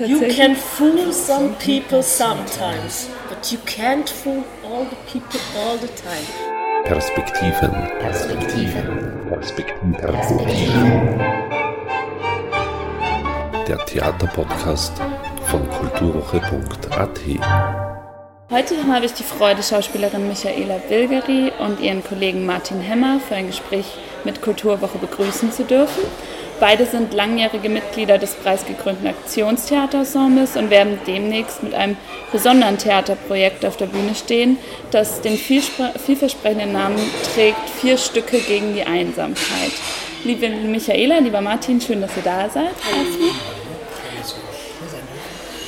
You can fool some people sometimes, but you can't fool all the people all the time. Perspektiven. Perspektiven. Perspektiven. Perspektiven. Der Theaterpodcast von kulturwoche.at. Heute habe ich die Freude, Schauspielerin Michaela Wilgeri und ihren Kollegen Martin Hemmer für ein Gespräch mit Kulturwoche begrüßen zu dürfen. Beide sind langjährige Mitglieder des preisgekrönten Aktionstheaterensembles und werden demnächst mit einem besonderen Theaterprojekt auf der Bühne stehen, das den vielversprechenden Namen trägt Vier Stücke gegen die Einsamkeit. Liebe Michaela, lieber Martin, schön, dass ihr da seid.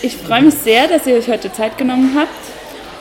Ich freue mich sehr, dass ihr euch heute Zeit genommen habt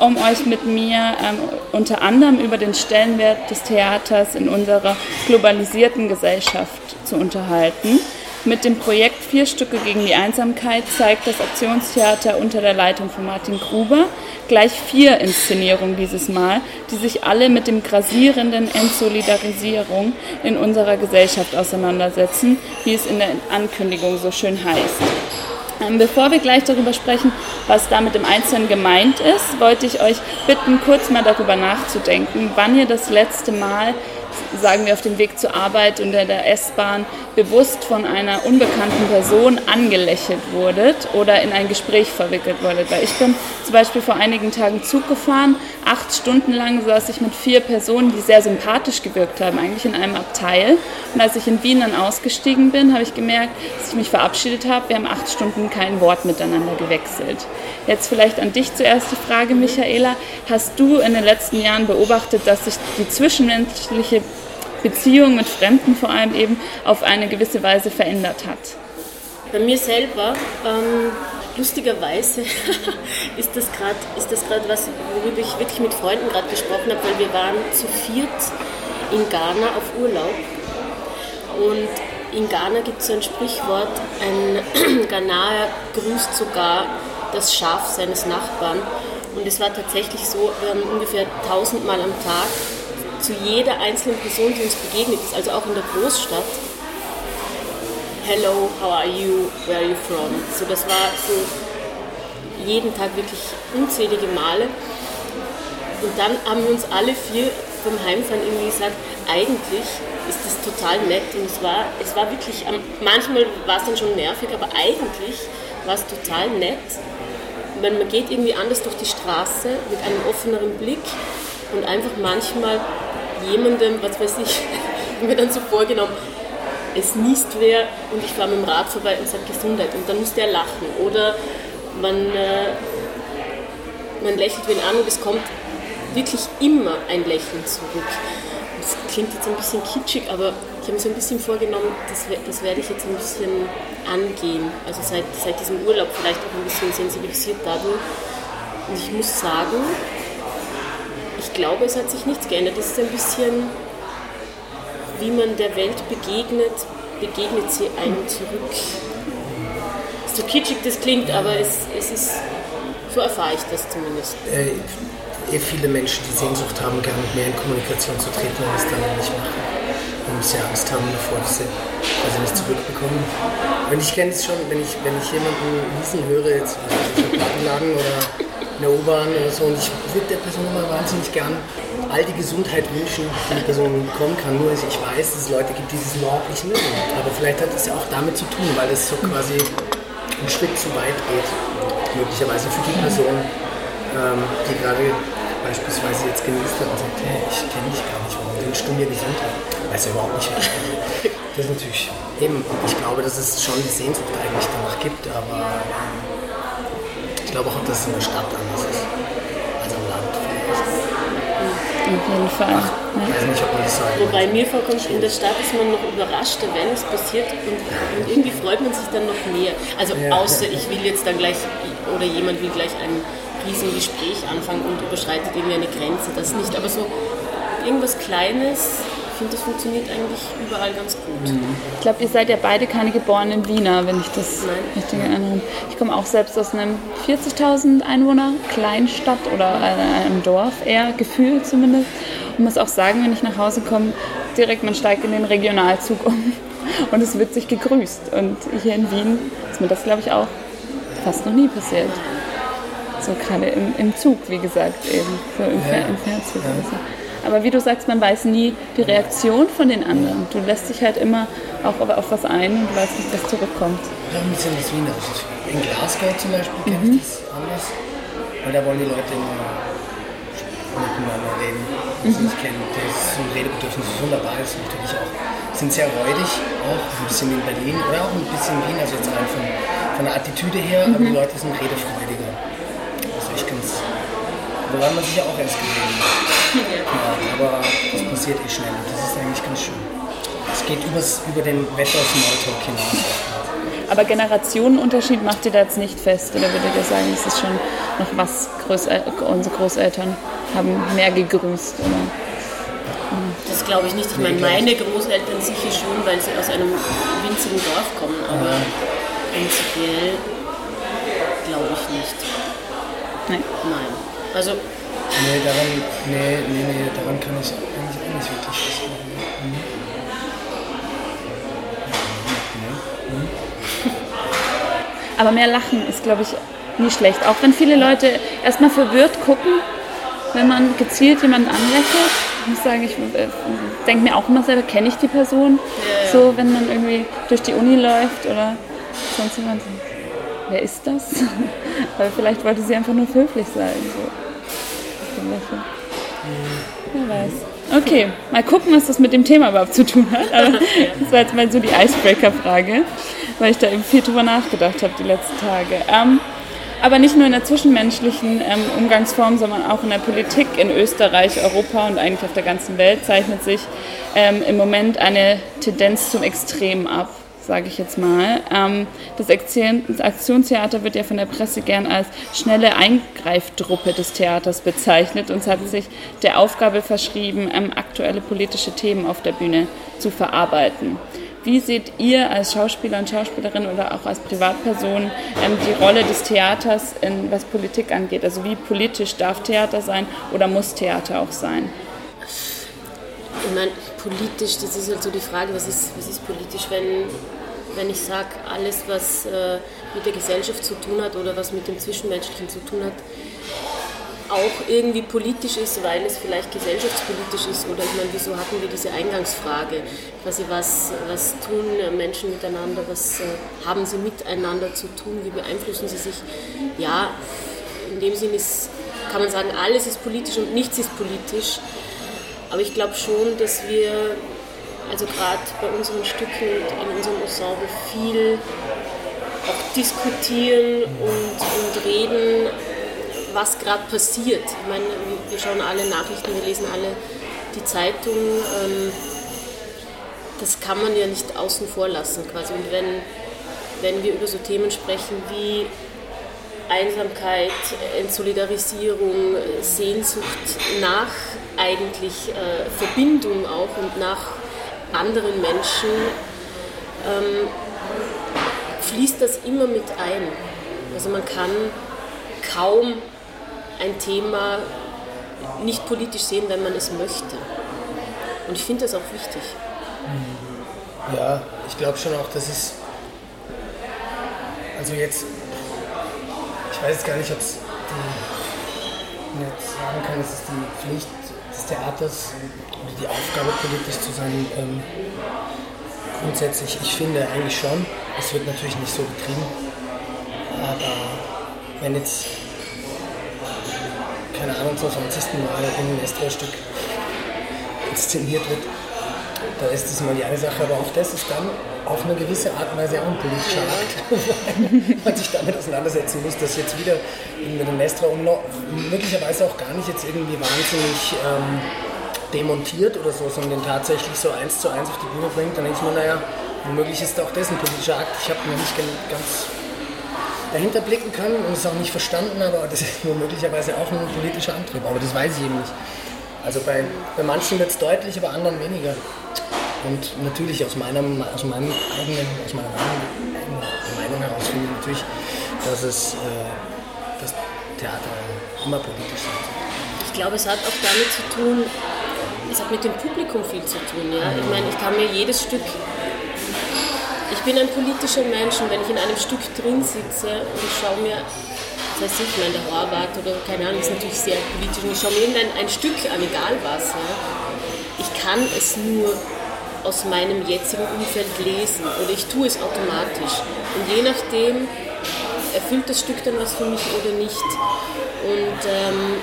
um euch mit mir ähm, unter anderem über den Stellenwert des Theaters in unserer globalisierten Gesellschaft zu unterhalten. Mit dem Projekt Vier Stücke gegen die Einsamkeit zeigt das Aktionstheater unter der Leitung von Martin Gruber gleich vier Inszenierungen dieses Mal, die sich alle mit dem grassierenden Entsolidarisierung in unserer Gesellschaft auseinandersetzen, wie es in der Ankündigung so schön heißt. Ähm, bevor wir gleich darüber sprechen, was damit im Einzelnen gemeint ist, wollte ich euch bitten, kurz mal darüber nachzudenken, wann ihr das letzte Mal sagen wir, auf dem Weg zur Arbeit und in der S-Bahn bewusst von einer unbekannten Person angelächelt wurdet oder in ein Gespräch verwickelt wurdet. Weil ich bin zum Beispiel vor einigen Tagen Zug gefahren, acht Stunden lang saß ich mit vier Personen, die sehr sympathisch gewirkt haben, eigentlich in einem Abteil. Und als ich in Wien dann ausgestiegen bin, habe ich gemerkt, dass ich mich verabschiedet habe. Wir haben acht Stunden kein Wort miteinander gewechselt. Jetzt vielleicht an dich zuerst die Frage, Michaela. Hast du in den letzten Jahren beobachtet, dass sich die zwischenmenschliche Beziehung mit Fremden vor allem eben auf eine gewisse Weise verändert hat? Bei mir selber, ähm, lustigerweise, ist das gerade was, worüber ich wirklich mit Freunden gerade gesprochen habe, weil wir waren zu viert in Ghana auf Urlaub. Und in Ghana gibt es so ein Sprichwort, ein Ghanaer grüßt sogar das Schaf seines Nachbarn. Und es war tatsächlich so, wir haben ungefähr tausendmal am Tag zu jeder einzelnen Person, die uns begegnet ist, also auch in der Großstadt, Hello, how are you, where are you from? So, das war so jeden Tag wirklich unzählige Male. Und dann haben wir uns alle vier beim Heimfahren irgendwie gesagt, eigentlich ist das total nett und es war, es war wirklich, manchmal war es dann schon nervig, aber eigentlich war es total nett. Man, man geht irgendwie anders durch die Straße mit einem offeneren Blick und einfach manchmal jemandem, was weiß ich, mir dann so vorgenommen, es niest wer und ich fahre mit dem Rad vorbei und sage Gesundheit und dann muss der lachen. Oder man, äh, man lächelt wen an und es kommt wirklich immer ein Lächeln zurück. Das klingt jetzt ein bisschen kitschig, aber ich habe mir so ein bisschen vorgenommen, das, das werde ich jetzt ein bisschen angehen. Also seit, seit diesem Urlaub vielleicht auch ein bisschen sensibilisiert dadurch. Und ich muss sagen, ich glaube, es hat sich nichts geändert. Es ist ein bisschen, wie man der Welt begegnet, begegnet sie einem zurück. So kitschig das klingt, aber es, es ist, so erfahre ich das zumindest. Äh, eh viele Menschen, die Sehnsucht haben, gerne mehr in Kommunikation zu treten, aber es dann nicht machen. Und sie Angst haben davor, dass sie quasi nicht zurückbekommen. Und ich kenne es schon, wenn ich, wenn ich jemanden niesen höre, jetzt im Plattenladen oder in der U-Bahn oder so. Und ich würde der Person immer wahnsinnig gern all die Gesundheit wünschen, die die Person bekommen kann. Nur ich weiß, dass es Leute gibt, die diesen überhaupt nicht mögen. Aber vielleicht hat es ja auch damit zu tun, weil es so quasi einen Schritt zu weit geht. Möglicherweise für die Person, ähm, die gerade beispielsweise jetzt genießt hat und sagt, hey, ich kenne dich gar nicht, warum wünschst du mir Gesundheit? Weiß ja überhaupt nicht. Das ist natürlich eben, ich glaube, dass es schon die Sehnsucht eigentlich danach gibt, aber ähm, ich glaube auch, dass es in der Stadt anders ist als am Land Auf jeden Fall. Ach, ich weiß nicht, ob man das sagen Wobei mir vorkommt, in der Stadt ist man noch überraschter, wenn es passiert und, und irgendwie freut man sich dann noch mehr. Also ja. außer ich will jetzt dann gleich oder jemand will gleich ein Riesengespräch anfangen und überschreitet irgendwie eine Grenze. Das nicht, aber so irgendwas Kleines finde, das funktioniert eigentlich überall ganz gut. Mhm. Ich glaube, ihr seid ja beide keine geborenen Wiener, wenn ich das Nein. richtig erinnere. Ich komme auch selbst aus einem 40.000 Einwohner Kleinstadt oder einem Dorf, eher gefühlt zumindest. Und muss auch sagen, wenn ich nach Hause komme, direkt man steigt in den Regionalzug um und es wird sich gegrüßt. Und hier in Wien ist mir das, glaube ich, auch fast noch nie passiert. So gerade im, im Zug, wie gesagt, eben, so im, Fer im Fernsehen. So. Aber wie du sagst, man weiß nie die Reaktion von den anderen. Du lässt dich halt immer auch auf, was ein und du weißt nicht, was zurückkommt. Ja, ein bisschen das Wienerische. In Glasgow zum Beispiel kenne ich das anders. Weil da wollen die Leute immer miteinander reden. Also ich kenne das ist so ein Redebedürfnis, das wunderbar ist natürlich auch. Sind sehr räudig, auch ein bisschen wie in Berlin oder auch ein bisschen in Wien, also jetzt rein von, von der Attitüde her, aber die Leute sind redefreudiger. Also ich kann es. Woran man sich ja auch erst gesehen hat. Ja, aber das passiert eh schnell und das ist eigentlich ganz schön. Es geht übers, über den Wetter-Smalltalk hinaus. Aber Generationenunterschied macht ihr da jetzt nicht fest? Oder würdet ihr sagen, es ist schon noch was, Großel unsere Großeltern haben mehr gegrüßt? Oder? Das glaube ich nicht. Ich meine, meine Großeltern sicher schon, weil sie aus einem winzigen Dorf kommen, aber prinzipiell glaube ich nicht. Nein. Nein. Also, Nee, daran, nee, nee, nee, daran kann ich eigentlich auch nicht wirklich festmachen. Mhm. Aber mehr lachen ist, glaube ich, nie schlecht. Auch wenn viele Leute erstmal verwirrt gucken, wenn man gezielt jemanden anlächelt. Ich muss sagen, ich äh, denke mir auch immer selber, kenne ich die Person? So, wenn man irgendwie durch die Uni läuft oder sonst jemand. Wer ist das? Aber vielleicht wollte sie einfach nur höflich sein. So. Dem Lächeln. Wer weiß. Okay, mal gucken, was das mit dem Thema überhaupt zu tun hat. Aber das war jetzt mal so die Icebreaker-Frage, weil ich da eben viel drüber nachgedacht habe die letzten Tage. Ähm, aber nicht nur in der zwischenmenschlichen ähm, Umgangsform, sondern auch in der Politik in Österreich, Europa und eigentlich auf der ganzen Welt zeichnet sich ähm, im Moment eine Tendenz zum Extrem ab, sage ich jetzt mal. Ähm, das Aktion- das Aktionstheater wird ja von der Presse gern als schnelle Eingreiftruppe des Theaters bezeichnet und hat sich der Aufgabe verschrieben, ähm, aktuelle politische Themen auf der Bühne zu verarbeiten. Wie seht ihr als Schauspieler und Schauspielerin oder auch als Privatperson ähm, die Rolle des Theaters, in, was Politik angeht? Also wie politisch darf Theater sein oder muss Theater auch sein? Ich meine, politisch, das ist halt so die Frage, was ist, was ist politisch, wenn, wenn ich sage, alles, was äh, mit der Gesellschaft zu tun hat oder was mit dem Zwischenmenschlichen zu tun hat, auch irgendwie politisch ist, weil es vielleicht gesellschaftspolitisch ist. Oder ich meine, wieso hatten wir diese Eingangsfrage? Quasi, was, was tun Menschen miteinander? Was äh, haben sie miteinander zu tun? Wie beeinflussen sie sich? Ja, in dem Sinn ist, kann man sagen, alles ist politisch und nichts ist politisch. Aber ich glaube schon, dass wir, also gerade bei unseren Stücken und in unserem Ensemble viel auch diskutieren und, und reden, was gerade passiert. Ich meine, wir schauen alle Nachrichten, wir lesen alle die Zeitung. Ähm, das kann man ja nicht außen vor lassen quasi. Und wenn, wenn wir über so Themen sprechen wie Einsamkeit, Entsolidarisierung, Sehnsucht nach eigentlich äh, Verbindung auch und nach anderen Menschen, ähm, fließt das immer mit ein. Also man kann kaum ein Thema nicht politisch sehen, wenn man es möchte. Und ich finde das auch wichtig. Ja, ich glaube schon auch, dass es. Also jetzt. Ich weiß gar nicht, ob es jetzt sagen kann, es ist die Pflicht des Theaters oder die Aufgabe, politisch zu sein. Ähm, grundsätzlich, ich finde eigentlich schon. Es wird natürlich nicht so betrieben. Aber wenn jetzt, keine Ahnung, zum 20. Mal ein Nestor-Stück inszeniert wird, da ist das mal die eine Sache, aber auch das ist dann auf eine gewisse Art und Weise auch ein politischer Akt, weil man sich damit auseinandersetzen muss, dass jetzt wieder und noch, möglicherweise auch gar nicht jetzt irgendwie wahnsinnig ähm, demontiert oder so, sondern den tatsächlich so eins zu eins auf die Bühne bringt, dann denke ich mir, naja, womöglich ist auch das ein politischer Akt. Ich habe noch nicht ganz dahinter blicken können und es auch nicht verstanden, aber das ist nur möglicherweise auch ein politischer Antrieb, aber das weiß ich eben nicht. Also bei, bei manchen wird es deutlich, bei anderen weniger. Und natürlich aus, meinem, aus, meinem eigenen, aus meiner eigenen Meinung heraus finde ich natürlich, dass es äh, das Theater immer politisch soll. Ich glaube, es hat auch damit zu tun, es hat mit dem Publikum viel zu tun. Ja? Ich meine, ich kann mir jedes Stück, ich ich bin ein politischer Mensch und wenn ich in einem Stück drin sitze und schaue mir, was weiß ich, mein der Horvath oder keine Ahnung, ist natürlich sehr politisch und ich schaue mir irgendein ein Stück an, egal was, ja, ich kann es nur aus meinem jetzigen Umfeld lesen oder ich tue es automatisch. Und je nachdem erfüllt das Stück dann was für mich oder nicht. Und ähm,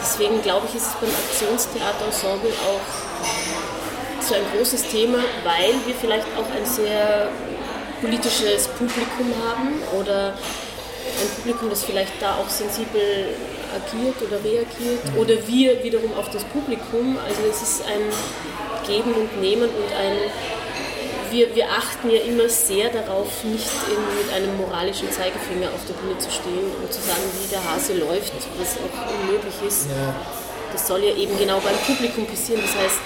deswegen glaube ich, ist es beim Aktionstheaterensemble auch so ein großes Thema, weil wir vielleicht auch ein sehr politisches Publikum haben oder ein Publikum, das vielleicht da auch sensibel agiert oder reagiert oder wir wiederum auf das Publikum. Also es ist ein Geben und Nehmen und ein wir, wir achten ja immer sehr darauf, nicht in, mit einem moralischen Zeigefinger auf der Bühne zu stehen und zu sagen, wie der Hase läuft, was auch unmöglich ist. Ja. Das soll ja eben genau beim Publikum passieren. Das heißt,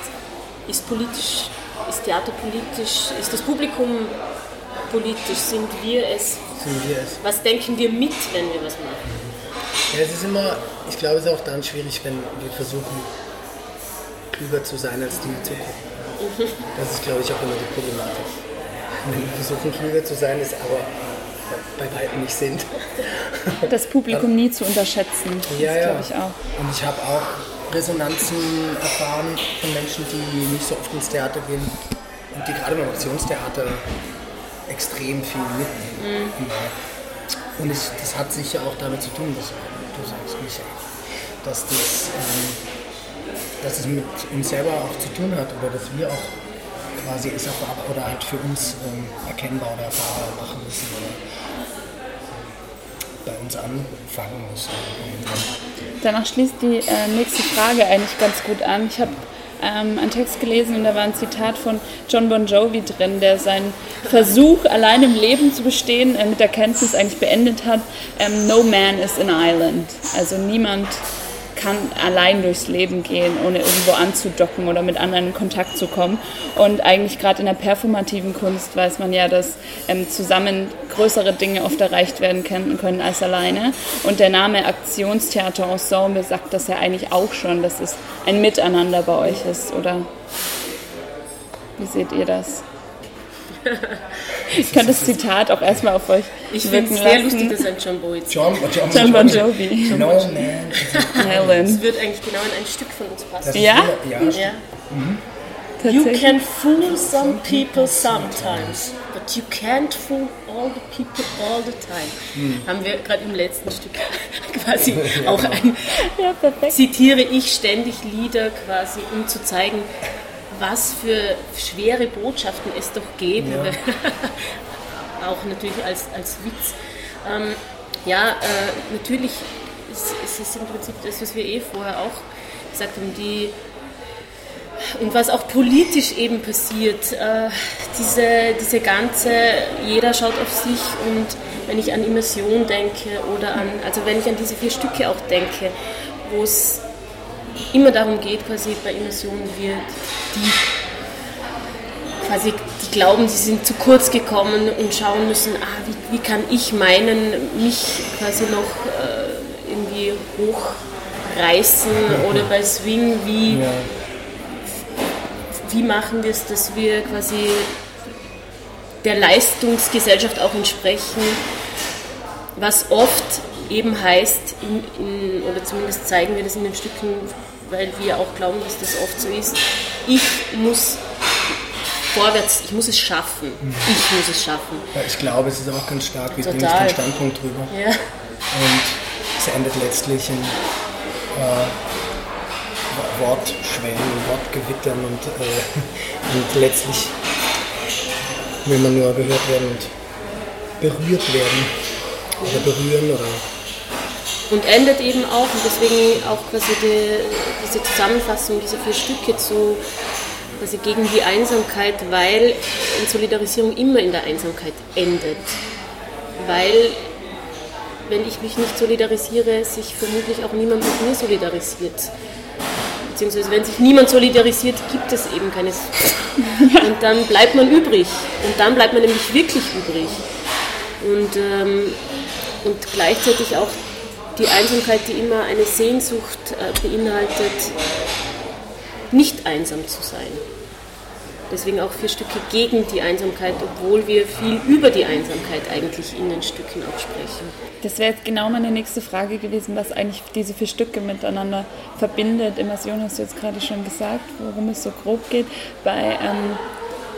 ist politisch, ist Theater politisch, ist das Publikum politisch, sind wir es, Sind wir es. was denken wir mit, wenn wir was machen? Ja, es ist immer, ich glaube, es ist auch dann schwierig, wenn wir versuchen, klüger zu sein, als die zugucken. Das ist, glaube ich, auch immer die Problematik. Wenn wir versuchen, klüger zu sein, ist aber bei weitem nicht sind. Das Publikum nie zu unterschätzen. Ja, das glaube ich auch. Und ich habe auch Resonanzen erfahren von Menschen, die nicht so oft ins Theater gehen und die gerade beim Aktionstheater extrem viel mitnehmen. Immer. Und ich, das hat sicher auch damit zu tun, was du sagst, Michael, dass das, ähm, dass es mit uns selber auch zu tun hat oder dass wir auch quasi es erfahr oder halt für uns ähm, erkennbar oder erfahrbar machen müssen oder bei uns anfangen müssen. Danach schließt die äh, nächste Frage eigentlich ganz gut an. Ich habe ähm, einen Text gelesen und da war ein Zitat von John Bon Jovi drin, der seinen Versuch, allein im Leben zu bestehen, äh, mit der Kenntnis eigentlich beendet hat, ähm, No man is an island. Also niemand kann allein durchs Leben gehen, ohne irgendwo anzudocken oder mit anderen in Kontakt zu kommen. Und eigentlich gerade in der performativen Kunst weiß man ja, dass ähm, zusammen größere Dinge oft erreicht werden können, als alleine. Und der Name Aktionstheater Ensemble sagt das ja eigentlich auch schon, dass es ein Miteinander bei euch ist, oder? Wie seht ihr das? Ich kann das Zitat auch erstmal auf euch Ich finde es sehr lassen. lustig, dass ein John Boyd John, John, John Bon Jovi. No man is Das Island. wird eigentlich genau in ein Stück von uns passen. Ja? Ja, Ja. You Tatsächlich. can fool some people sometimes, but you can't fool all the people all the time. Haben wir gerade im letzten Stück quasi auch ein, Ja, perfekt. zitiere ich ständig Lieder quasi, um zu zeigen, was für schwere Botschaften es doch gäbe. auch natürlich als, als Witz. Ähm, ja, äh, natürlich ist, ist es im Prinzip das, was wir eh vorher auch gesagt haben, die und was auch politisch eben passiert, äh, diese, diese ganze, jeder schaut auf sich und wenn ich an Immersion denke oder an, also wenn ich an diese vier Stücke auch denke, wo es immer darum geht, quasi bei Immersion wir die quasi die glauben, sie sind zu kurz gekommen und schauen müssen, ah, wie, wie kann ich meinen, mich quasi noch äh, irgendwie hochreißen oder bei Swing, wie, ja. wie machen wir es, dass wir quasi der Leistungsgesellschaft auch entsprechen, was oft eben heißt, in, in, oder zumindest zeigen wir das in den Stücken, weil wir auch glauben, dass das oft so ist, ich muss vorwärts, ich muss es schaffen, ich muss es schaffen. Ja, ich glaube, es ist auch ganz stark, wie bringe ich Total. den Standpunkt drüber. Ja. Und es endet letztlich in äh, Wortschwellen, Wortgewittern und, äh, und letztlich will man nur gehört werden und berührt werden. Oder berühren oder Und endet eben auch, und deswegen auch quasi die, diese Zusammenfassung dieser vier Stücke zu quasi gegen die Einsamkeit, weil in Solidarisierung immer in der Einsamkeit endet. Weil wenn ich mich nicht solidarisiere, sich vermutlich auch niemand mit mir solidarisiert. Beziehungsweise wenn sich niemand solidarisiert, gibt es eben keines. Und dann bleibt man übrig. Und dann bleibt man nämlich wirklich übrig. Und, ähm, und gleichzeitig auch die Einsamkeit, die immer eine Sehnsucht äh, beinhaltet, nicht einsam zu sein. deswegen auch vier Stücke gegen die Einsamkeit, obwohl wir viel über die Einsamkeit eigentlich in den Stücken auch sprechen. Das wäre jetzt genau meine nächste Frage gewesen, was eigentlich diese vier Stücke miteinander verbindet. Immersion hast du jetzt gerade schon gesagt, worum es so grob geht. Bei ähm,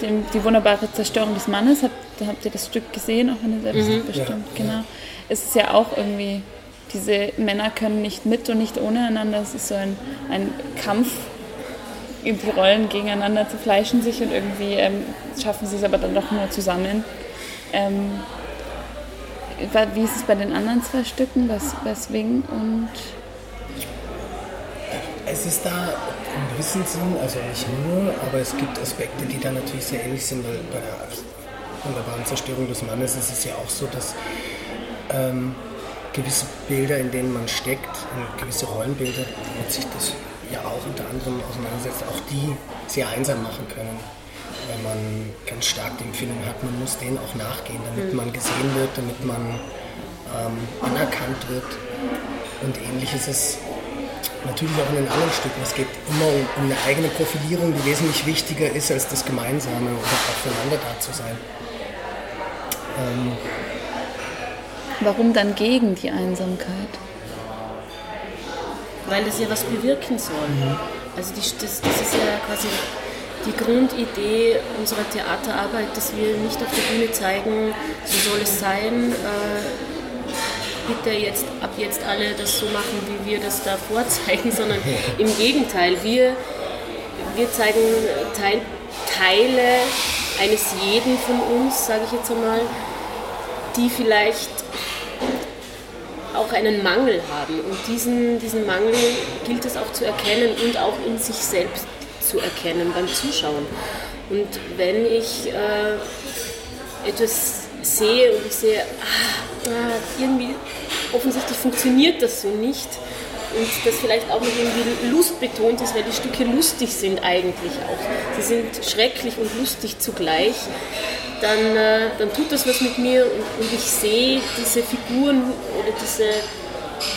dem, die wunderbare Zerstörung des Mannes, habt, habt ihr das Stück gesehen, auch wenn ihr selbst mhm. bestimmt, ja, genau. Es ist ja auch irgendwie, diese Männer können nicht mit und nicht ohne einander. Es ist so ein, ein Kampf die Rollen gegeneinander zerfleischen sich und irgendwie ähm, schaffen sie es aber dann doch nur zusammen. Ähm, wie ist es bei den anderen zwei Stücken, was, Swing und... Es ist da im gewissen Sinn, also nicht nur, aber es gibt Aspekte, die da natürlich sehr ähnlich sind, weil bei der wunderbaren Zerstörung des Mannes ist es ja auch so, dass ähm, gewisse Bilder, in denen man steckt, gewisse Rollenbilder, mit sich das ja auch unter anderem auseinandersetzt, auch die sehr einsam machen können. Weil man ganz stark die Empfindung hat, man muss denen auch nachgehen, damit mhm. man gesehen wird, damit man ähm, anerkannt wird. Und ähnlich ist es natürlich auch in den anderen Stücken. Es geht immer um, um eine eigene Profilierung, die wesentlich wichtiger ist als das Gemeinsame oder auch füreinander da zu sein. Ähm, Warum dann gegen die Einsamkeit? weil das ja was bewirken soll. Mhm. Also die, das, das ist ja quasi die Grundidee unserer Theaterarbeit, dass wir nicht auf der Bühne zeigen, so soll es sein, äh, bitte jetzt ab jetzt alle das so machen, wie wir das da vorzeigen, sondern im Gegenteil, wir, wir zeigen Teil, Teile eines jeden von uns, sage ich jetzt einmal, die vielleicht auch einen Mangel haben. Und diesen, diesen Mangel gilt es auch zu erkennen und auch in sich selbst zu erkennen beim Zuschauen. Und wenn ich äh, etwas sehe und ich sehe, ah, ah, irgendwie offensichtlich funktioniert das so nicht und das vielleicht auch noch irgendwie lustbetont ist, weil die Stücke lustig sind eigentlich auch. Sie sind schrecklich und lustig zugleich dann, äh, dann tut das was mit mir und, und ich sehe diese Figuren oder diese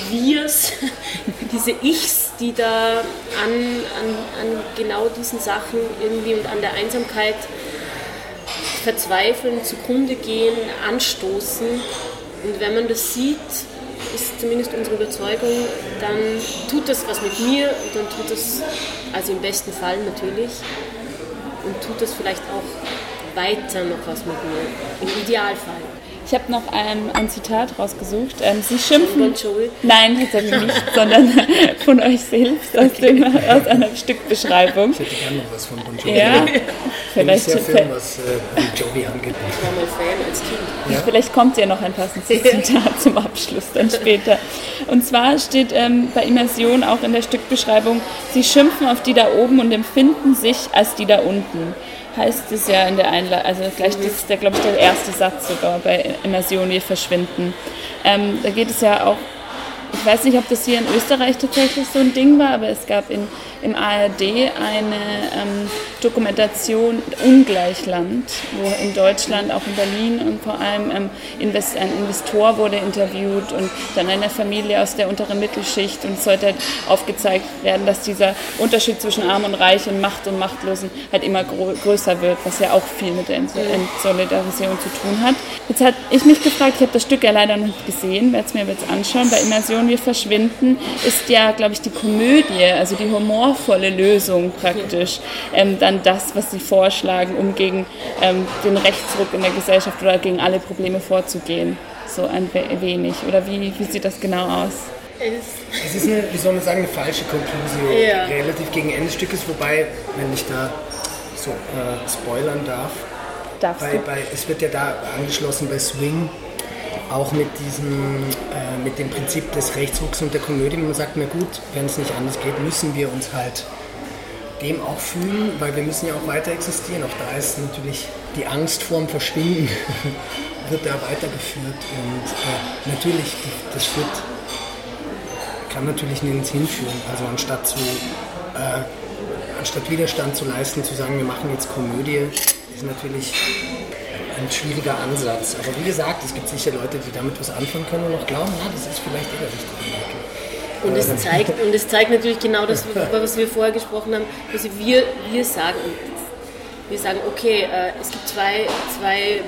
Wirs, diese Ichs, die da an, an, an genau diesen Sachen irgendwie und an der Einsamkeit verzweifeln, zugrunde gehen, anstoßen. Und wenn man das sieht, ist zumindest unsere Überzeugung, dann tut das was mit mir und dann tut das, also im besten Fall natürlich, und tut das vielleicht auch weiter noch was mit mir. Im Idealfall. Ich habe noch ein, ein Zitat rausgesucht. Ähm, Sie schimpfen. Von Joel? Nein, tatsächlich nicht, sondern von euch selbst aus, dem, aus einer Stückbeschreibung. Ich hätte gerne noch was von Bon Jovi. Ja, vielleicht. Ich Film, was äh, Bon Jovi angeht. Ich war mal Fan als Kind. Ja? Vielleicht kommt ja noch ein passendes Zitat zum Abschluss dann später. Und zwar steht ähm, bei Immersion auch in der Stückbeschreibung: Sie schimpfen auf die da oben und empfinden sich als die da unten heißt es ja in der Einleitung, also gleich das ist der, glaube ich, der erste Satz sogar bei Immersion, wir verschwinden. Ähm, da geht es ja auch, ich weiß nicht, ob das hier in Österreich tatsächlich so ein Ding war, aber es gab in im ARD eine ähm, Dokumentation Ungleichland, wo in Deutschland, auch in Berlin und vor allem ähm, Invest ein Investor wurde interviewt und dann eine Familie aus der unteren Mittelschicht und es sollte halt aufgezeigt werden, dass dieser Unterschied zwischen Arm und Reich und Macht und Machtlosen halt immer größer wird, was ja auch viel mit der Entsolidarisierung zu tun hat. Jetzt hat ich mich gefragt, ich habe das Stück ja leider noch nicht gesehen, werde es mir jetzt anschauen. Bei Immersion wir verschwinden ist ja, glaube ich, die Komödie, also die Humor humorvolle Lösung praktisch, ähm, dann das, was sie vorschlagen, um gegen ähm, den Rechtsruck in der Gesellschaft oder gegen alle Probleme vorzugehen. So ein wenig. Oder wie, wie sieht das genau aus? Es ist eine, wie soll man sagen, eine falsche Konklusion, ja. relativ gegen Ende des Stückes, wobei, wenn ich da so äh, spoilern darf, bei, bei, es wird ja da angeschlossen bei Swing, auch mit diesem, äh, mit dem Prinzip des Rechtsrucks und der Komödie. Man sagt, na gut, wenn es nicht anders geht, müssen wir uns halt dem auch fühlen, weil wir müssen ja auch weiter existieren. Auch da ist natürlich die Angst vorm Verschwinden wird da weitergeführt und äh, natürlich, das führt, kann natürlich nirgends hinführen. Also anstatt zu, äh, anstatt Widerstand zu leisten, zu sagen, wir machen jetzt Komödie, ist natürlich ein schwieriger Ansatz. Aber wie gesagt, es gibt sicher Leute, die damit was anfangen können und auch glauben, na, das ist vielleicht eh der richtige Weg. Und es, zeigt, und es zeigt natürlich genau das, was wir vorher gesprochen haben. Also wir, wir sagen, wir sagen, okay, äh, es gibt zwei, zwei,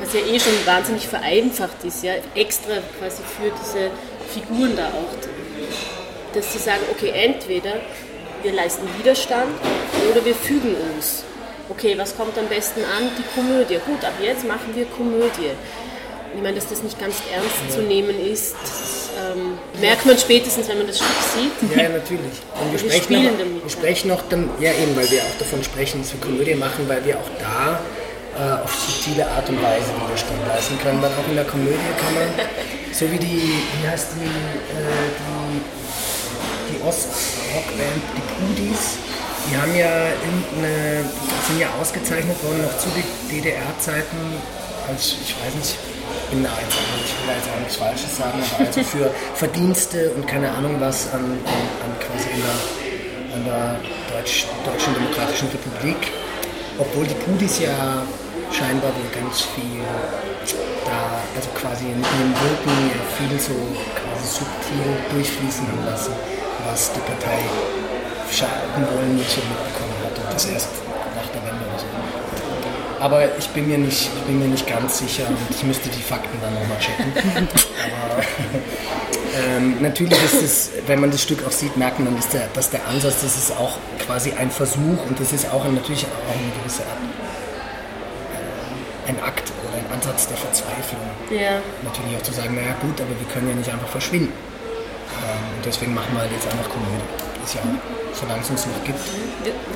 was ja eh schon wahnsinnig vereinfacht ist, ja, extra quasi für diese Figuren da auch, dass sie sagen, okay, entweder wir leisten Widerstand oder wir fügen uns. Okay, was kommt am besten an? Die Komödie. Gut, ab jetzt machen wir Komödie. Ich meine, dass das nicht ganz ernst zu nehmen ist, das ähm, merkt man spätestens, wenn man das Stück sieht. Ja, ja natürlich. Und wir, Wir sprechen, spielen noch, damit, wir sprechen noch, dann, ja eben, weil wir auch davon sprechen, dass wir Komödie machen, weil wir auch da äh, auf subtile Art und Weise Widerstand leisten können. Weil auch in der Komödie kann man, so wie die, wie heißt die, äh, die, die Ost-Rockband, die Pudis, die haben ja irgendeine, sind ja ausgezeichnet worden noch zu den DDR-Zeiten als, ich weiß nicht, ich bin da jetzt, ich will da jetzt auch nichts Falsches sagen, aber also für Verdienste und keine Ahnung was an, an, an quasi in der, an der Deutsch, Deutschen Demokratischen Republik, obwohl die Pudis ja scheinbar wohl ganz viel da, also quasi in ihren Wirken viel so quasi subtil durchfließen haben lassen, was die Partei schalten wollen nicht so mitbekommen hat und das erst nach der Wende oder so. Aber ich bin mir nicht, ich bin mir nicht ganz sicher und ich müsste die Fakten dann nochmal checken. Aber ähm, natürlich ist es, wenn man das Stück auch sieht, merkt man, dass der, dass der Ansatz, das ist auch quasi ein Versuch und das ist auch ein, natürlich auch eine gewisse äh, ein Akt oder ein Ansatz der Verzweiflung. Ja. Natürlich auch zu sagen, naja gut, aber wir können ja nicht einfach verschwinden. Ähm, und deswegen machen wir halt jetzt einfach Komödie. Ist ja, solange es uns noch gibt.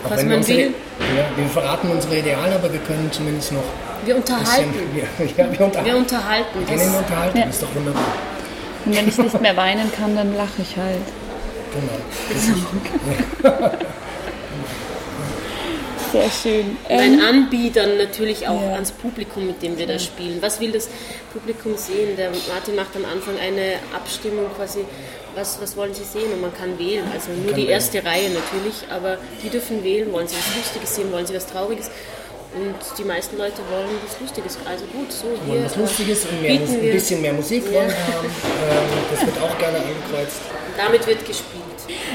Auch Was wenn wir man unsere, will, ja, wir verraten unsere Ideale, aber wir können zumindest noch wir unterhalten. bisschen, ja, wir unterhalten. Wir unterhalten. Wir können unterhalten, Ja. ist doch wunderbar. Und wenn ich nicht mehr weinen kann, dann lache ich halt. Genau. Sehr schön. ein Ähm, Anbietern natürlich auch Ja. ans Publikum, mit dem wir da spielen. Was will das Publikum sehen? Der Martin macht am Anfang eine Abstimmung quasi, was, was wollen sie sehen? Und man kann wählen. Also nur die wählen. erste Reihe natürlich, aber die dürfen wählen. Wollen sie was Lustiges sehen? Wollen sie was Trauriges? Und die meisten Leute wollen was Lustiges. Also gut, so Wir hier. wollen was Lustiges und mehr, ein wir- bisschen mehr Musik Ja. wollen haben. Ähm, das wird auch gerne angekreuzt. Damit wird gespielt.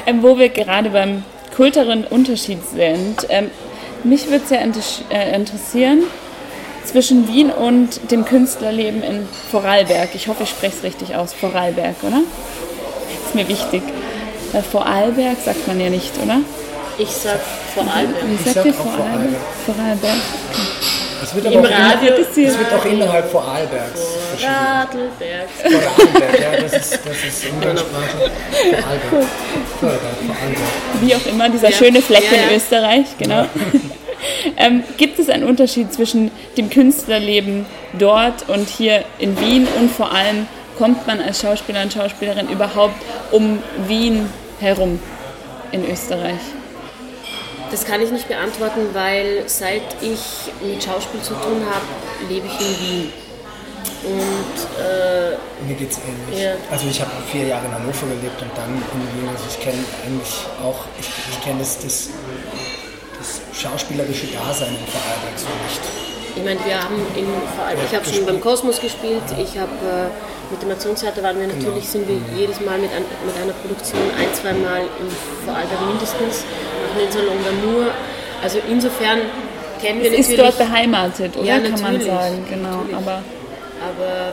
ähm, wo wir gerade beim kulturellen Unterschied sind, ähm, mich würde sehr inter- äh, interessieren zwischen Wien und dem Künstlerleben in Vorarlberg. Ich hoffe, ich spreche es richtig aus. Vorarlberg, oder? Ist mir wichtig. Weil Vorarlberg sagt man ja nicht, oder? Ich sag vor allem. Wie sag sagt ihr auch Vorarlberg? Vorarlberg. Es wird Im aber auch, Radio hier- es wird auch innerhalb Vorarlbergs. Radlberg. Vorarlberg, ja, das ist, das ist Umgangssprache. Vorarlberg. Vorarlberg, Vorarlberg. Wie auch immer, dieser Ja. schöne Fleck Ja, ja. in Österreich, genau. ähm, gibt es einen Unterschied zwischen dem Künstlerleben dort und hier in Wien und vor allem kommt man als Schauspieler und Schauspielerin überhaupt um Wien herum in Österreich? Das kann ich nicht beantworten, weil seit ich mit Schauspiel zu tun habe, lebe ich in Wien. Und äh, Mir geht's ähnlich. Ja. Also ich habe vier Jahre in Hannover gelebt und dann in Wien. Also ich kenne eigentlich auch, ich, ich kenne das, das, das schauspielerische Dasein in Vorarlberg so nicht. ich meine, wir haben in, vor allem, ich habe schon beim Kosmos gespielt, ich habe äh, mit dem Nationstheater waren wir natürlich, sind wir jedes Mal mit, ein, mit einer Produktion ein, zwei Mal in Vorarlberg mindestens, machen den Salon d'Amour. Also insofern kennen wir Ist natürlich, dort beheimatet, oder? Ja, Kann man sagen, genau. natürlich. Aber aber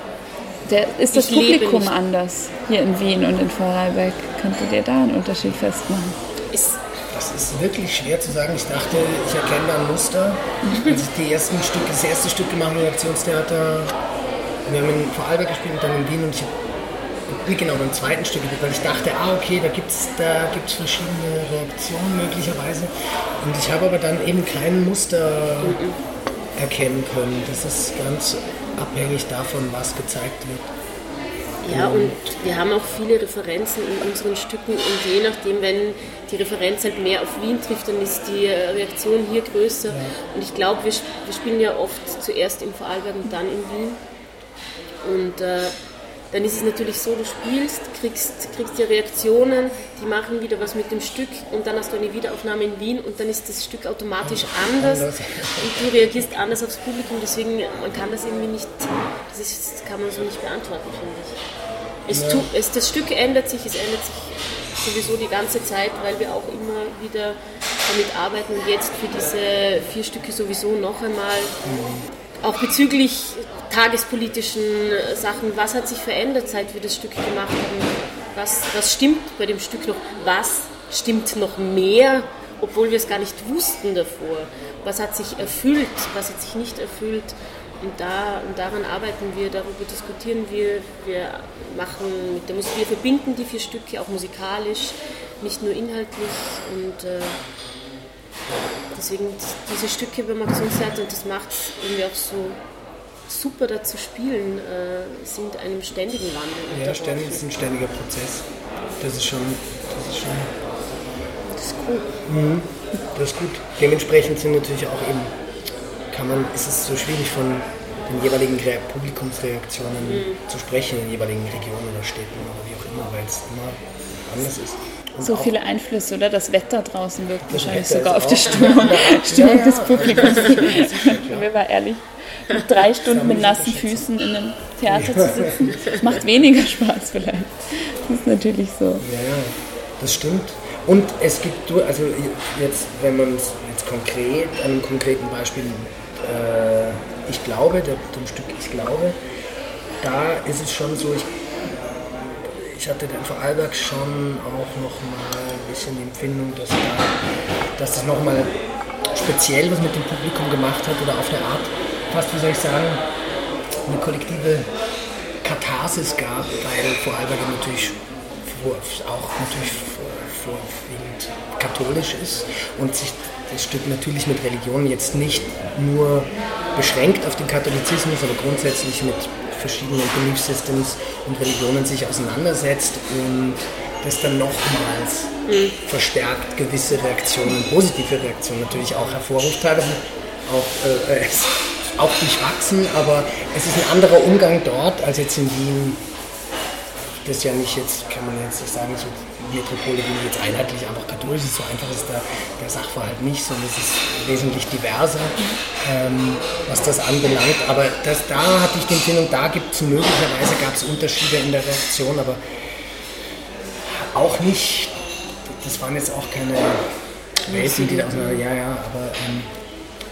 der, ist das Publikum nicht. anders hier in Wien und in Vorarlberg? Könntet ihr da einen Unterschied festmachen? ist, Das ist wirklich schwer zu sagen. Ich dachte, ich erkenne da ein Muster. Als ich die ersten Stücke, das erste Stück gemacht habe im Aktionstheater, wir haben in Vorarlberg gespielt und dann in Wien und ich habe genau beim zweiten Stück, weil ich dachte, ah okay, da gibt es da gibt's verschiedene Reaktionen möglicherweise. Und ich habe aber dann eben kein Muster erkennen können. Das ist ganz abhängig davon, was gezeigt wird. Ja, und wir haben auch viele Referenzen in unseren Stücken und je nachdem, wenn die Referenz halt mehr auf Wien trifft, dann ist die Reaktion hier größer. Und ich glaube, wir, wir spielen ja oft zuerst in Vorarlberg und dann in Wien. Und äh, dann ist es natürlich so, du spielst, kriegst, kriegst die Reaktionen, die machen wieder was mit dem Stück und dann hast du eine Wiederaufnahme in Wien und dann ist das Stück automatisch anders Anders. und du reagierst anders aufs Publikum, deswegen man kann das irgendwie nicht, das, ist, das kann man so nicht beantworten, finde ich. Es tu, es, das Stück ändert sich, es ändert sich sowieso die ganze Zeit, weil wir auch immer wieder damit arbeiten und jetzt für diese vier Stücke sowieso noch einmal. Auch bezüglich tagespolitischen Sachen, was hat sich verändert, seit wir das Stück gemacht haben? Was, was stimmt bei dem Stück noch? Was stimmt noch mehr, obwohl wir es gar nicht wussten davor? Was hat sich erfüllt, was hat sich nicht erfüllt? Und, da, und daran arbeiten wir, darüber diskutieren wir. Wir machen mit der Musik, wir verbinden die vier Stücke auch musikalisch, nicht nur inhaltlich. Und äh, deswegen diese Stücke beim Aktionstheater, und das macht es irgendwie auch so super da zu spielen, äh, sind einem ständigen Wandel. Ja, ständig ist ein ständiger Prozess. Das ist schon, das ist schon, Das ist cool. das ist gut. Dementsprechend sind natürlich auch eben, kann man, ist es so schwierig von den jeweiligen Re Publikumsreaktionen zu sprechen in den jeweiligen Regionen oder Städten oder wie auch immer, weil es immer anders ist. So viele Einflüsse, oder? Das Wetter draußen wirkt Das wahrscheinlich Wetter sogar auf die Stimmung, Stimmung Ja, des ja. Publikums. Wenn wir ehrlich, mit drei Stunden mit nassen Füßen in einem Theater zu sitzen, macht weniger Spaß vielleicht. Das ist natürlich so. Ja, ja, das stimmt. Und es gibt, also jetzt, wenn man es jetzt konkret, an einem konkreten Beispiel, äh, ich glaube, der, dem Stück Ich glaube, da ist es schon so, ich, ich hatte den Vorarlberg schon auch noch mal ein bisschen die Empfindung, dass, da, dass es nochmal speziell was mit dem Publikum gemacht hat oder auf eine Art, fast wie soll ich sagen, eine kollektive Katharsis gab, weil Vorarlberg ja natürlich vor, auch natürlich vor- vorwiegend katholisch ist und sich das Stück natürlich mit Religion jetzt nicht nur beschränkt auf den Katholizismus, aber grundsätzlich mit verschiedenen Beliefssystems und Religionen sich auseinandersetzt und das dann nochmals verstärkt gewisse Reaktionen, positive Reaktionen natürlich auch hervorruft, teilweise auch, äh, auch durchwachsen, aber es ist ein anderer Umgang dort als jetzt in Wien. Das ist ja nicht jetzt, kann man jetzt nicht sagen, so Metropole Wien jetzt einheitlich einfach katholisch ist, so einfach ist der, der Sachverhalt nicht, sondern es ist wesentlich diverser, ähm, was das anbelangt. Aber das, da hatte ich die Empfindung, da gibt es möglicherweise gab Unterschiede in der Reaktion, aber auch nicht, das waren jetzt auch keine Welten, die da auseinander, ja, ja, aber ähm,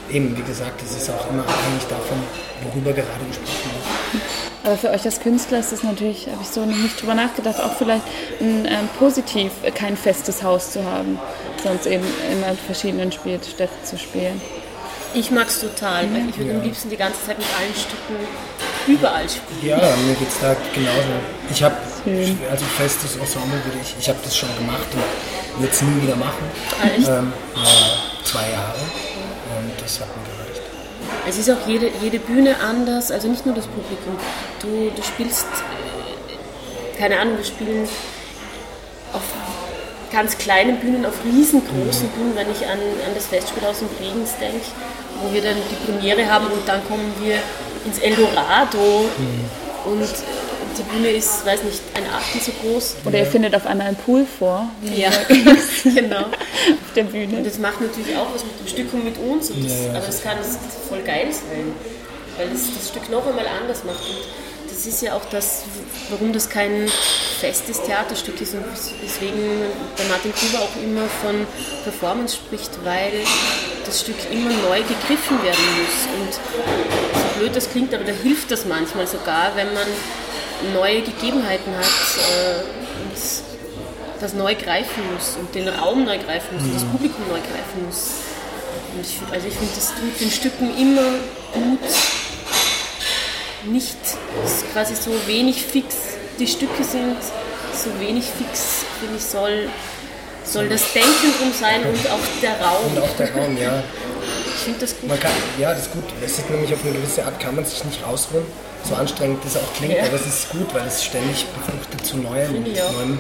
eben, wie gesagt, es ist auch immer abhängig davon, worüber gerade gesprochen wird. Aber für euch als Künstler ist es natürlich, habe ich so noch nicht drüber nachgedacht, auch vielleicht ein, ähm, positiv, äh, kein festes Haus zu haben, sonst eben immer in verschiedenen Spielstätten zu spielen. Ich mag es total, weil ich würde am liebsten die ganze Zeit mit allen Stücken überall spielen. Ja, mir geht es da genauso. Ich habe, also festes Ensemble würde ich, ich habe das schon gemacht und würde es nie wieder machen. Ähm, ja, zwei Jahre und das hat mir. Es ist auch jede, jede Bühne anders, also nicht nur das Publikum. Du, du spielst, äh, keine Ahnung, wir spielen auf ganz kleinen Bühnen, auf riesengroßen Bühnen, wenn ich an, an das Festspielhaus in Bregenz denke, wo wir dann die Premiere haben und dann kommen wir ins Eldorado und die Bühne ist, weiß nicht, ein Achtel so groß. Oder ihr findet auf einmal einen Pool vor, Ja, genau. auf der Bühne. Und das macht natürlich auch was mit dem Stück und mit uns. Und das, aber das kann das voll geil sein, weil es das Stück noch einmal anders macht. Und das ist ja auch das, warum das kein festes Theaterstück ist und weswegen der Martin Gruber auch immer von Performance spricht, weil das Stück immer neu gegriffen werden muss. Und so blöd das klingt, aber da hilft das manchmal sogar, wenn man neue Gegebenheiten hat äh, und das neu greifen muss und den Raum neu greifen muss und das Publikum neu greifen muss. Und ich, also ich finde, das tut den Stücken immer gut, nicht quasi so wenig fix die Stücke sind, so wenig fix, finde ich, soll, soll das Denken drum sein und auch der Raum. Und auch der Raum, ja. Ich finde das gut. Man kann, ja, das ist gut. Es ist nämlich auf eine gewisse Art, kann man sich nicht rausruhen. So anstrengend das auch klingt, Ja. aber es ist gut, weil es ständig befruchtet zu Neuem, auch. neuem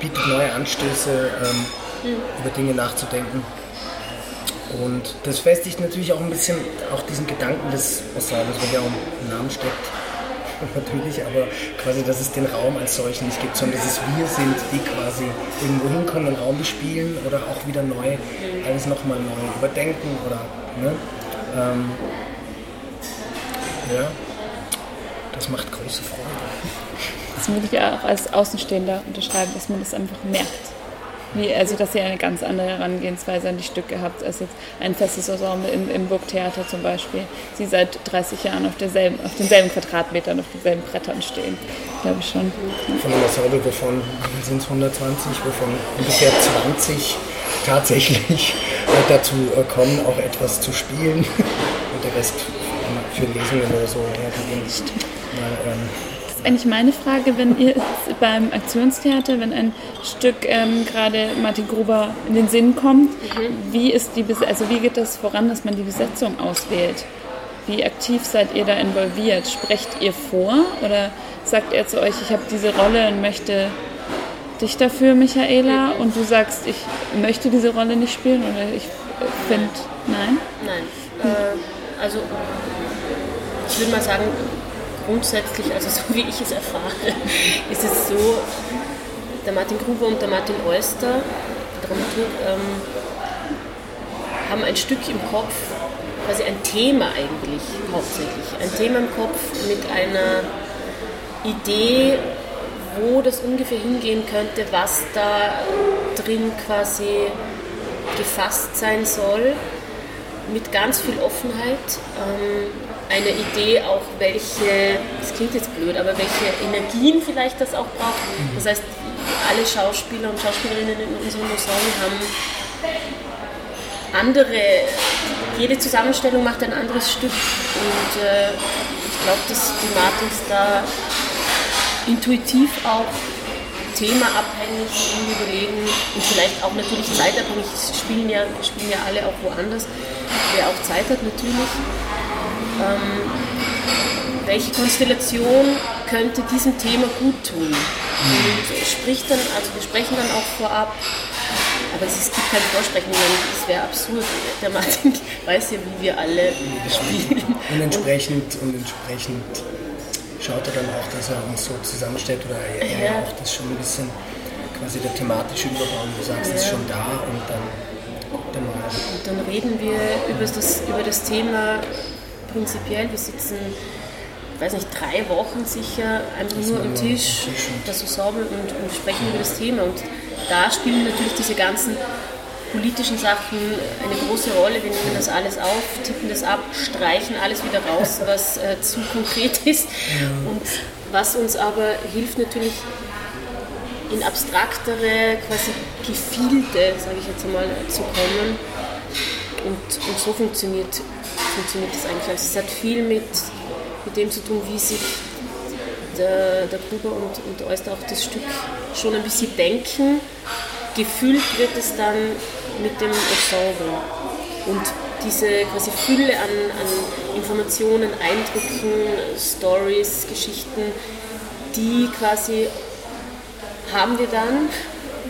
bietet neue Anstöße, ähm, Hm. über Dinge nachzudenken. Und das festigt natürlich auch ein bisschen auch diesen Gedanken des Ensembles, weil ja auch im Namen steckt. Natürlich, aber quasi, dass es den Raum als solchen nicht gibt, sondern dass es wir sind, die quasi irgendwo hinkommen, einen Raum bespielen oder auch wieder neu, alles nochmal neu überdenken oder, ne? Ähm, ja, das macht große Freude. Das würde ich auch als Außenstehender unterschreiben, dass man das einfach merkt. Wie, also, dass ihr eine ganz andere Herangehensweise an die Stücke habt, als jetzt ein festes Ensemble im, im Burgtheater zum Beispiel. Sie seit 30 Jahren auf, derselben, auf denselben Quadratmetern, auf denselben Brettern stehen. Glaube ich schon. Von dem Ensemble, wovon sind es 120, wovon ungefähr 20 tatsächlich äh, dazu äh, kommen, auch etwas zu spielen. Und der Rest für Lesungen oder so hergegeben. Mal, ähm, Das ist eigentlich meine Frage, wenn ihr beim Aktionstheater, wenn ein Stück ähm, gerade Martin Gruber in den Sinn kommt, wie ist die also wie geht das voran, dass man die Besetzung auswählt? Wie aktiv seid ihr da involviert? Sprecht ihr vor oder sagt er zu euch, ich habe diese Rolle und möchte dich dafür, Michaela, und du sagst, ich möchte diese Rolle nicht spielen oder ich finde, nein? Nein. Äh, also ich würde mal sagen, grundsätzlich, also so wie ich es erfahre, ist es so, der Martin Gruber und der Martin Olster, der Dramaturg, ähm, haben ein Stück im Kopf, quasi ein Thema eigentlich hauptsächlich. Ein Thema im Kopf mit einer Idee, wo das ungefähr hingehen könnte, was da drin quasi gefasst sein soll, mit ganz viel Offenheit. Ähm, eine Idee auch, welche, das klingt jetzt blöd, aber welche Energien vielleicht das auch braucht. Das heißt, alle Schauspieler und Schauspielerinnen in unserem Ensemble haben andere, jede Zusammenstellung macht ein anderes Stück und äh, ich glaube, dass die Martins da intuitiv auch themaabhängig überlegen und vielleicht auch natürlich zeitabhängig spielen ja, spielen ja alle auch woanders, wer auch Zeit hat natürlich. Ähm, welche Konstellation könnte diesem Thema gut tun? Und spricht dann, also wir sprechen dann auch vorab, aber es, gibt kein Vorsprechen, es wäre absurd. Der Martin weiß ja, wie wir alle spielen. und entsprechend, und entsprechend schaut er dann auch, dass er uns so zusammenstellt oder er, Ja. auch das schon ein bisschen quasi der thematische Überbau, du sagst, ist Ja. schon da und dann guckt er mal. Und dann reden wir über das, über das Thema prinzipiell. Wir sitzen, weiß nicht, drei Wochen sicher einfach nur am Tisch, das Ensemble und, und sprechen über das Thema. Und da spielen natürlich diese ganzen politischen Sachen eine große Rolle. Wir nehmen das alles auf, tippen das ab, streichen alles wieder raus, was äh, zu konkret ist. Und was uns aber hilft natürlich in abstraktere quasi Gefilde, sage ich jetzt einmal, zu kommen. Und, und so funktioniert, funktioniert das eigentlich. Also es hat viel mit, mit dem zu tun, wie sich der, der Gruber und, und Oyster auch das Stück schon ein bisschen denken. Gefüllt wird es dann mit dem Ensemble. Und diese quasi Fülle an, an Informationen, Eindrücken, Stories, Geschichten, die quasi haben wir dann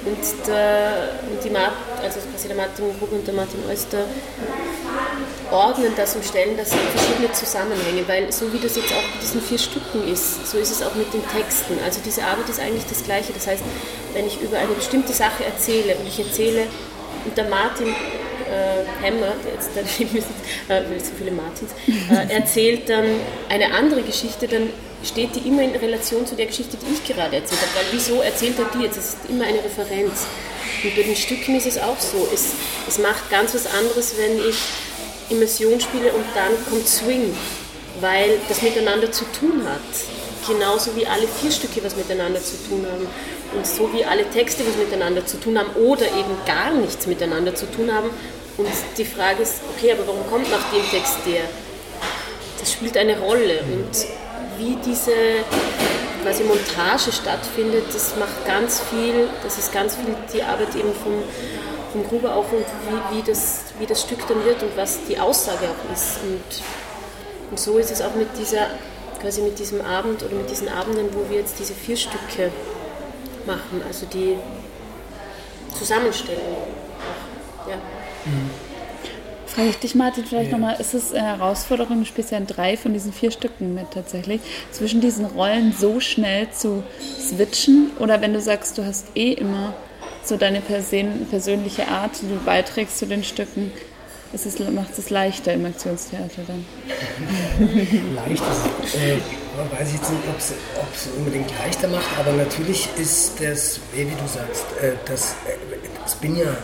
und, der, und die Mart, also quasi der Martin Gruber und der Martin Oyster ordnen das und stellen das in verschiedene Zusammenhänge, weil so wie das jetzt auch mit diesen vier Stücken ist, so ist es auch mit den Texten. Also diese Arbeit ist eigentlich das Gleiche. Das heißt, wenn ich über eine bestimmte Sache erzähle und ich erzähle, und der Martin äh, Hemmer, der jetzt daneben ist, äh, so viele Martins, äh, erzählt dann eine andere Geschichte, dann steht die immer in Relation zu der Geschichte, die ich gerade erzählt habe. Weil wieso erzählt er die jetzt? Es ist immer eine Referenz. Und bei den Stücken ist es auch so. Es, es macht ganz was anderes, wenn ich Immersion spiele und dann kommt Swing, weil das miteinander zu tun hat. Genauso wie alle vier Stücke was miteinander zu tun haben. Und so wie alle Texte was miteinander zu tun haben oder eben gar nichts miteinander zu tun haben. Und die Frage ist, okay, aber warum kommt nach dem Text der? Das spielt eine Rolle. Und wie diese quasi Montage stattfindet, das macht ganz viel, das ist ganz viel die Arbeit eben vom, vom Gruber auch und wie, wie, das, wie das Stück dann wird und was die Aussage auch ist. Und, und so ist es auch mit dieser, quasi mit diesem Abend oder mit diesen Abenden, wo wir jetzt diese vier Stücke machen, also die Zusammenstellung. Ja. Frage ich dich, Martin, vielleicht nochmal, ist es eine Herausforderung, du spielst ja in drei von diesen vier Stücken mit tatsächlich, zwischen diesen Rollen so schnell zu switchen? Oder wenn du sagst, du hast eh immer so deine Persön persönliche Art, die du beiträgst zu den Stücken, ist es, macht es leichter im Aktionstheater dann? leicht ist, äh, weiß ich jetzt nicht, ob es unbedingt leichter macht, aber natürlich ist das, wie du sagst, äh, das, äh, es bin ja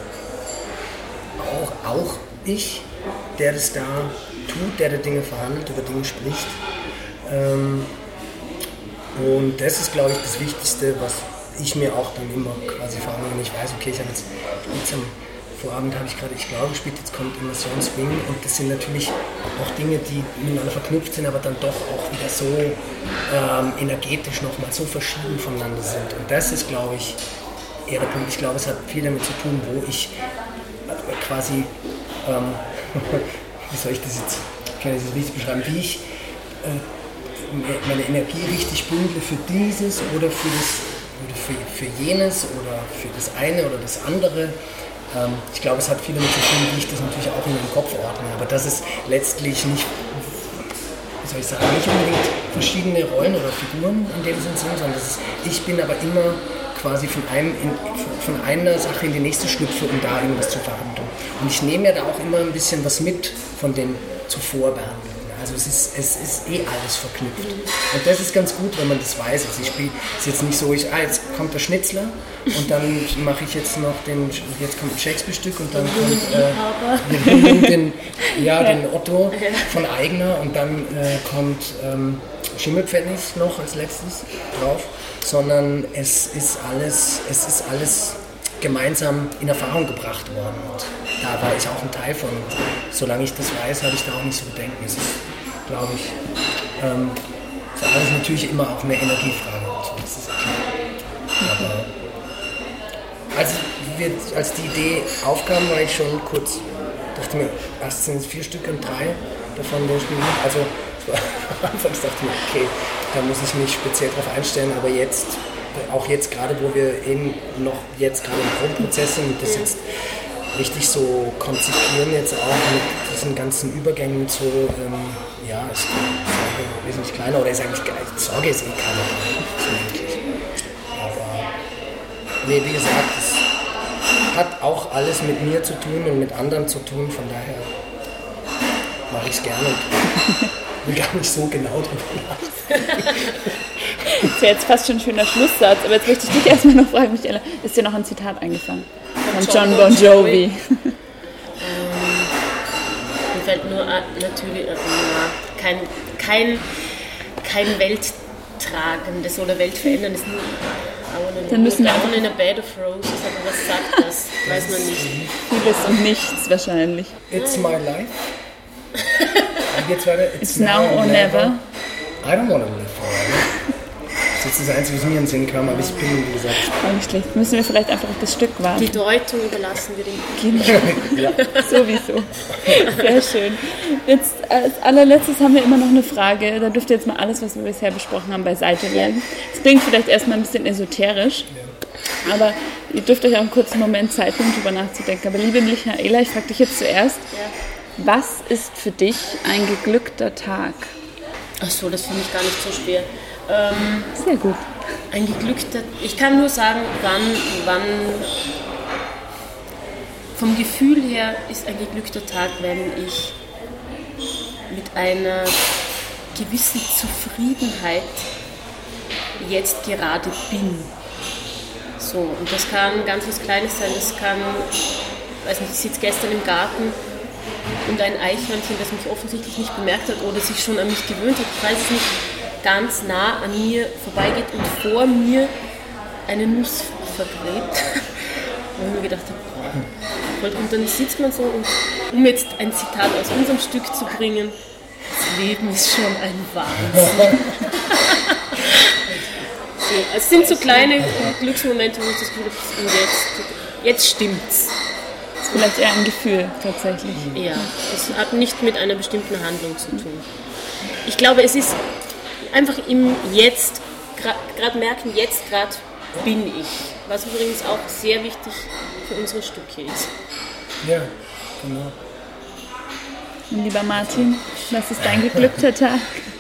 auch, auch ich, der das da tut, der da Dinge verhandelt, über Dinge spricht. Ähm, und das ist, glaube ich, das Wichtigste, was ich mir auch dann immer quasi vor allem, wenn ich weiß, okay, ich habe jetzt, jetzt am Vorabend habe ich gerade Ich glaube gespielt, jetzt kommt Immersion Swing und das sind natürlich auch Dinge, die miteinander verknüpft sind, aber dann doch auch wieder so ähm, energetisch nochmal so verschieden voneinander sind. Und das ist, glaube ich, eher der Punkt. Ich glaube, es hat viel damit zu tun, wo ich quasi, ähm, wie soll ich das jetzt, kann ich das richtig beschreiben, wie ich äh, meine Energie richtig bündle für dieses oder für das oder für, für jenes oder für das eine oder das andere. Ähm, ich glaube, es hat viel damit zu tun, wie ich das natürlich auch in meinem Kopf ordne. Aber das ist letztlich nicht, wie soll ich sagen, nicht unbedingt verschiedene Rollen oder Figuren in dem Sinn sind, sondern ist, ich bin aber immer quasi von, einem in, von einer Sache in die nächste schlüpfe, um da irgendwas zu verhandeln. Und ich nehme ja da auch immer ein bisschen was mit von dem zuvor behandeln. Also es ist, es ist eh alles verknüpft. Und das ist ganz gut, wenn man das weiß. Also ich spiele es jetzt nicht so, ich, ah, jetzt kommt der Schnitzler und dann mache ich jetzt noch den, jetzt kommt ein Shakespeare-Stück und dann kommt äh, den, ja, den Otto von Eigner und dann äh, kommt ähm, Schimmelpfennig noch als letztes drauf, sondern es ist alles, es ist alles gemeinsam in Erfahrung gebracht worden. Und da war ich auch ein Teil von. Solange ich das weiß, habe ich da auch nicht so Bedenken. Glaube ich, ähm, ist alles natürlich immer auch eine Energiefrage. Und so, das ist klar. Aber als, wir, als die Idee aufkam, war ich schon kurz, dachte mir, erst sind es vier Stücke und drei davon der spielen. Also anfangs dachte ich mir, okay, da muss ich mich speziell drauf einstellen, aber jetzt auch jetzt gerade, wo wir eben noch jetzt gerade im Grundprozess sind das jetzt richtig so konzipieren, jetzt auch mit diesen ganzen Übergängen zu, ähm, ja, ist die wesentlich kleiner oder ist eigentlich geil. Sorge ist eh keiner Aber nee, wie gesagt, es hat auch alles mit mir zu tun und mit anderen zu tun, von daher mache ich es gerne und will gar nicht so genau drüber nachdenken. Das wäre jetzt fast schon ein schöner Schlusssatz, aber jetzt möchte ich dich erstmal noch fragen, Michaela, ist dir noch ein Zitat eingefallen? Von John Bon Jovi. Mir fällt nur natürlich äh, kein, kein, kein Welttragendes oder Weltveränderndes. Dann müssen wir Down in a bed of roses, aber was sagt das? Weiß man nicht. Vieles und nichts wahrscheinlich. It's my life. Weiter? It's now or never. I don't want to live forever. Das ist das Einzige, was mir in den Sinn kam, aber ich bin, wie gesagt, Auch nicht schlecht. Müssen wir vielleicht einfach auf das Stück Die warten. Deutung überlassen wir dem ja. Sowieso. Sehr schön. Jetzt als allerletztes haben wir immer noch eine Frage. Da dürft ihr jetzt mal alles, was wir bisher besprochen haben, beiseite legen. Das klingt vielleicht erstmal ein bisschen esoterisch. Aber ihr dürft euch auch einen kurzen Moment Zeit nehmen, darüber nachzudenken. Aber liebe Michaela, ich frage dich jetzt zuerst, was ist für dich ein geglückter Tag? Ach so, das finde ich gar nicht so schwer. Ähm, Sehr gut. ein geglückter. Ich kann nur sagen, wann, wann. Vom Gefühl her ist ein geglückter Tag, wenn ich mit einer gewissen Zufriedenheit jetzt gerade bin. So, und das kann ganz was Kleines sein, das kann, weiß nicht, ich sitze gestern im Garten und ein Eichhörnchen, das mich offensichtlich nicht bemerkt hat oder sich schon an mich gewöhnt hat, ich weiß nicht, ganz nah an mir vorbeigeht und vor mir eine Nuss vergräbt. Wo ich mir gedacht habe, boah. Und dann sitzt man so und um jetzt ein Zitat aus unserem Stück zu bringen, das Leben ist schon ein Wahnsinn. so, es sind so kleine Glücksmomente, wo ich das Gefühl habe, und jetzt, jetzt stimmt's. Das ist vielleicht eher ein Gefühl tatsächlich. Ja, es hat nicht mit einer bestimmten Handlung zu tun. Ich glaube, es ist einfach im Jetzt, gerade merken, jetzt gerade bin ich. Was übrigens auch sehr wichtig für unsere Stücke ist. ja, genau. Lieber Martin, was ist dein geglückter Tag?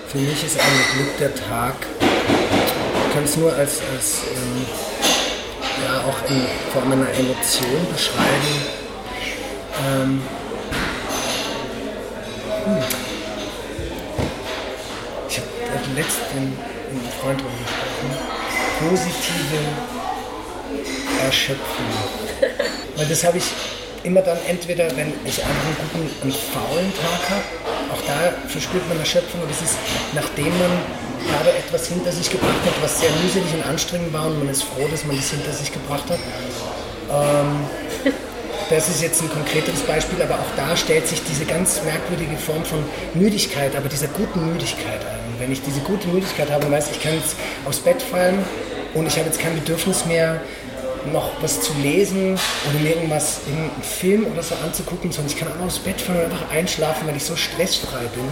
Für mich ist ein geglückter Tag, ich kann es nur als, als ähm, ja, auch in Form einer Emotion beschreiben. Ähm, hm. Habe letztens mit einem Freund darüber gesprochen. Positive Erschöpfung. Weil das habe ich immer dann entweder, wenn ich einfach einen guten, einen faulen Tag habe, auch da verspürt man Erschöpfung, aber das ist, nachdem man gerade etwas hinter sich gebracht hat, was sehr mühselig und anstrengend war und man ist froh, dass man das hinter sich gebracht hat. Ähm, das ist jetzt ein konkreteres Beispiel, aber auch da stellt sich diese ganz merkwürdige Form von Müdigkeit, aber dieser guten Müdigkeit wenn ich diese gute Müdigkeit habe und weiß, ich kann jetzt aufs Bett fallen und ich habe jetzt kein Bedürfnis mehr, noch was zu lesen oder mir irgendwas, irgendeinen Film oder so anzugucken, sondern ich kann einfach aufs Bett fallen und einfach einschlafen, weil ich so stressfrei bin,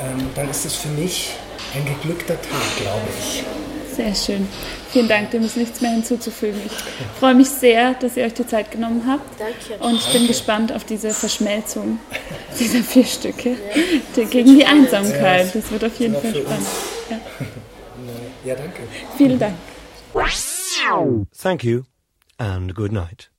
ähm, dann ist das für mich ein geglückter Tag, glaube ich. Sehr schön. Vielen Dank, dem ist nichts mehr hinzuzufügen. Ich freue mich sehr, dass ihr euch die Zeit genommen habt. Danke. Und ich bin gespannt auf diese Verschmelzung dieser vier Stücke die, gegen die Einsamkeit. Das wird auf jeden Ja, Fall spannend. Ja. Ja, danke. Vielen Dank. Thank you and good night.